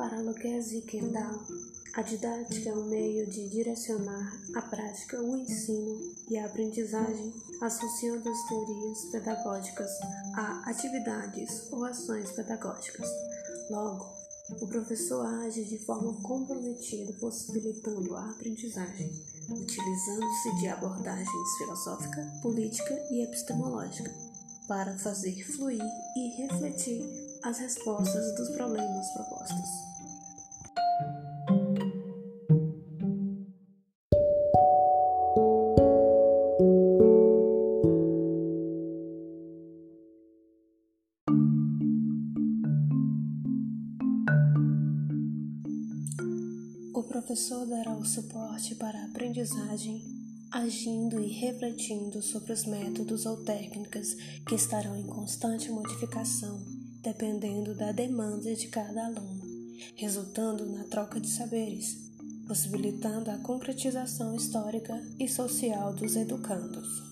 Gezi Kendall, a didática é um meio de direcionar à prática o ensino e a aprendizagem, associando as teorias pedagógicas a atividades ou ações pedagógicas. Logo, o professor age de forma comprometida, possibilitando a aprendizagem, utilizando-se de abordagens filosófica, política e epistemológica para fazer fluir e refletir as respostas dos problemas propostos. O professor dará o suporte para a aprendizagem, agindo e refletindo sobre os métodos ou técnicas que estarão em constante modificação, dependendo da demanda de cada aluno, resultando na troca de saberes, possibilitando a concretização histórica e social dos educandos.